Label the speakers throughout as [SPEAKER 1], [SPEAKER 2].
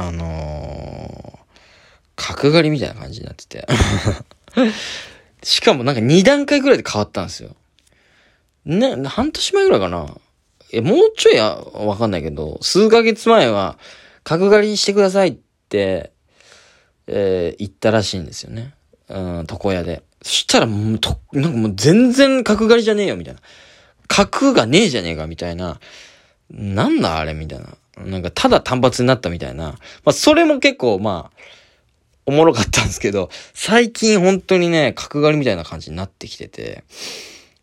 [SPEAKER 1] あのー、角刈りみたいな感じになってて。しかもなんか2段階ぐらいで変わったんですよ。ね、半年前ぐらいかな。え、もうちょいや、わかんないけど、数ヶ月前は、角刈りにしてくださいって、えー、言ったらしいんですよね。うん、床屋で。そしたらもう、と、なんかもう全然角刈りじゃねえよ、みたいな。角がねえじゃねえか、みたいな。なんだあれみたいな。なんかただ単発になったみたいな。まあそれも結構まあ、おもろかったんですけど、最近本当にね、角刈りみたいな感じになってきてて、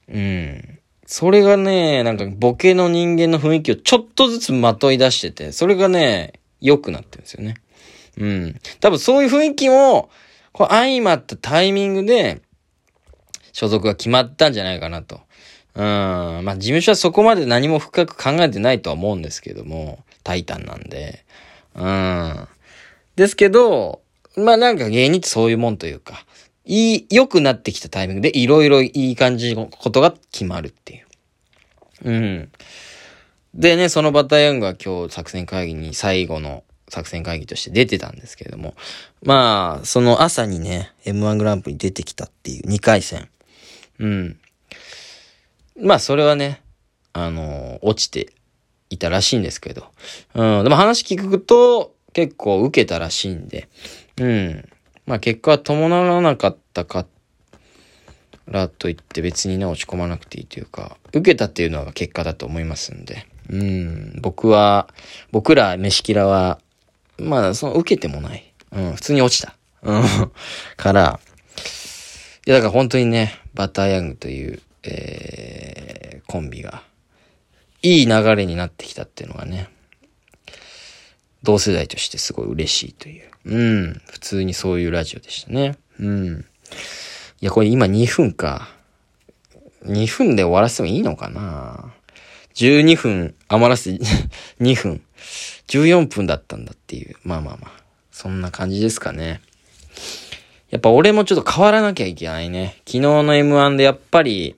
[SPEAKER 1] うん。それがね、なんかボケの人間の雰囲気をちょっとずつまとい出してて、それがね、良くなってるんですよね。うん。多分そういう雰囲気も、こう相まったタイミングで、所属が決まったんじゃないかなと。うん。まあ、事務所はそこまで何も深く考えてないとは思うんですけども、タイタンなんで。うん。ですけど、まあなんか芸人ってそういうもんというか、いい、良くなってきたタイミングでいろいろいい感じのことが決まるっていう。うん。でね、そのバタヤングは今日作戦会議に最後の作戦会議として出てたんですけれども、まあ、その朝にね、M1 グランプリ出てきたっていう2回戦。うん。まあ、それはね、あのー、落ちていたらしいんですけど。うん。でも話聞くと、結構受けたらしいんで。うん。まあ、結果は伴わなかったからといって別にね、落ち込まなくていいというか、受けたっていうのは結果だと思いますんで。うん。僕は、僕ら飯キラは、まあ、その受けてもない。うん。普通に落ちた。うん。から、いや、だから本当にね、バターヤングという、えー、コンビが、いい流れになってきたっていうのがね、同世代としてすごい嬉しいという。うん。普通にそういうラジオでしたね。うん。いや、これ今2分か。2分で終わらせてもいいのかな ?12 分余らせ て2分。14分だったんだっていう。まあまあまあ。そんな感じですかね。やっぱ俺もちょっと変わらなきゃいけないね。昨日の M1 でやっぱり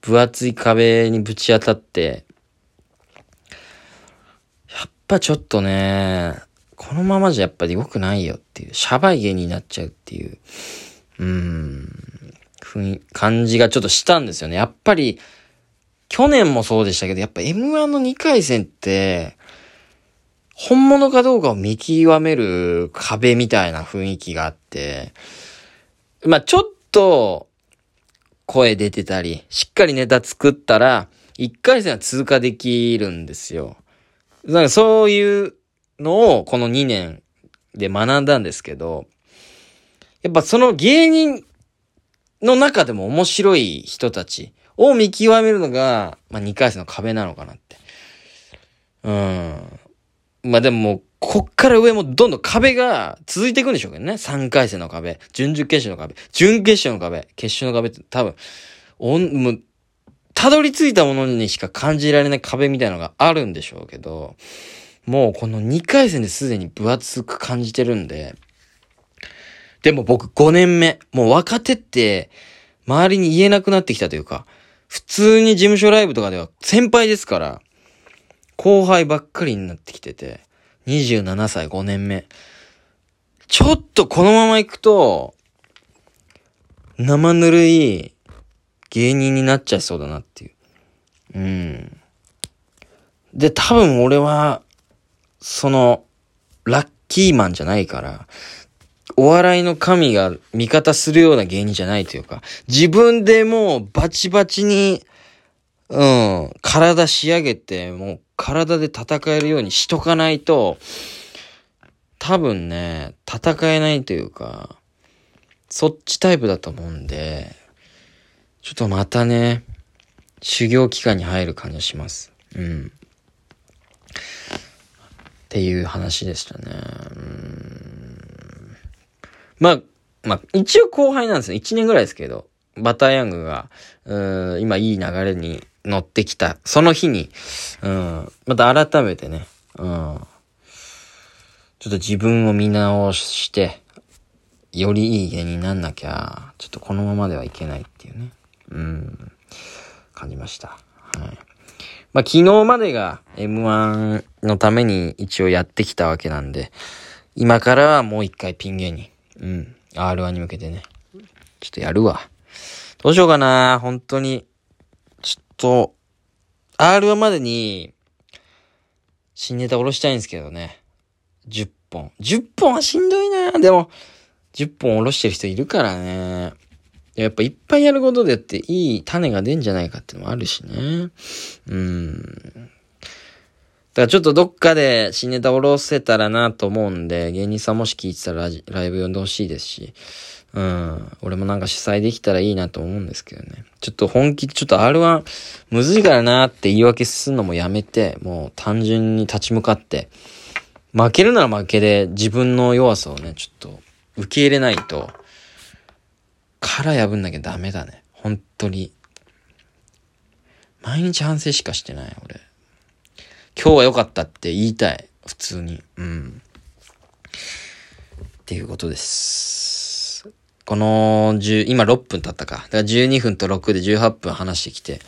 [SPEAKER 1] 分厚い壁にぶち当たって、ぱちょっとね、このままじゃやっぱり良くないよっていう、シャバい芸になっちゃうっていう、うーん、雰囲感じがちょっとしたんですよね。やっぱり、去年もそうでしたけど、やっぱ M1 の2回戦って、本物かどうかを見極める壁みたいな雰囲気があって、まあちょっと、声出てたり、しっかりネタ作ったら、1回戦は通過できるんですよ。なんかそういうのをこの2年で学んだんですけど、やっぱその芸人の中でも面白い人たちを見極めるのが、まあ2回戦の壁なのかなって。うん。まあでももう、こっから上もどんどん壁が続いていくんでしょうけどね。3回戦の壁、準々決勝の壁、準決勝の壁、決勝の壁って多分、おん、もう、たどり着いたものにしか感じられない壁みたいのがあるんでしょうけど、もうこの2回戦ですでに分厚く感じてるんで、でも僕5年目、もう若手って周りに言えなくなってきたというか、普通に事務所ライブとかでは先輩ですから、後輩ばっかりになってきてて、27歳5年目。ちょっとこのまま行くと、生ぬるい芸人になっちゃいそうだなっていう。うん。で、多分俺は、その、ラッキーマンじゃないから、お笑いの神が味方するような芸人じゃないというか、自分でもうバチバチに、うん、体仕上げて、もう体で戦えるようにしとかないと、多分ね、戦えないというか、そっちタイプだと思うんで、ちょっとまたね、修行期間に入る感じします。うん。っていう話でしたね。うんまあ、まあ、一応後輩なんですよ。1年ぐらいですけど、バターヤングが、うん、今いい流れに乗ってきた、その日に、うん、また改めてね、うん、ちょっと自分を見直して、よりいい芸人になんなきゃ、ちょっとこのままではいけないっていうね。うん、感じました。はい。まあ、昨日までが M1 のために一応やってきたわけなんで、今からはもう一回ピン芸人。うん。R1 に向けてね。ちょっとやるわ。どうしようかな本当に。ちょっと、R1 までに、新ネタ下ろしたいんですけどね。10本。10本はしんどいなでも、10本下ろしてる人いるからね。やっぱいっぱいやることでっていい種が出んじゃないかってのもあるしね。うん。だからちょっとどっかで新ネタ下ろせたらなと思うんで、芸人さんもし聞いてたらライブ呼んでほしいですし、うん。俺もなんか主催できたらいいなと思うんですけどね。ちょっと本気、ちょっと R1 むずいからなって言い訳するのもやめて、もう単純に立ち向かって、負けるなら負けで自分の弱さをね、ちょっと受け入れないと、殻破んなきゃダメだね。本当に。毎日反省しかしてない、俺。今日は良かったって言いたい。普通に。うん。っていうことです。この10、今6分経ったか。だから12分と6で18分話してきて、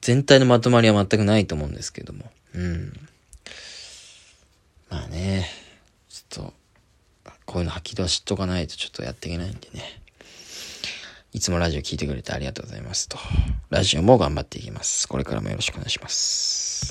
[SPEAKER 1] 全体のまとまりは全くないと思うんですけども。うん。まあね、ちょっと、こういうの吐き出しとかないとちょっとやっていけないんでね。いつもラジオ聞いてくれてありがとうございますと。ラジオも頑張っていきます。これからもよろしくお願いします。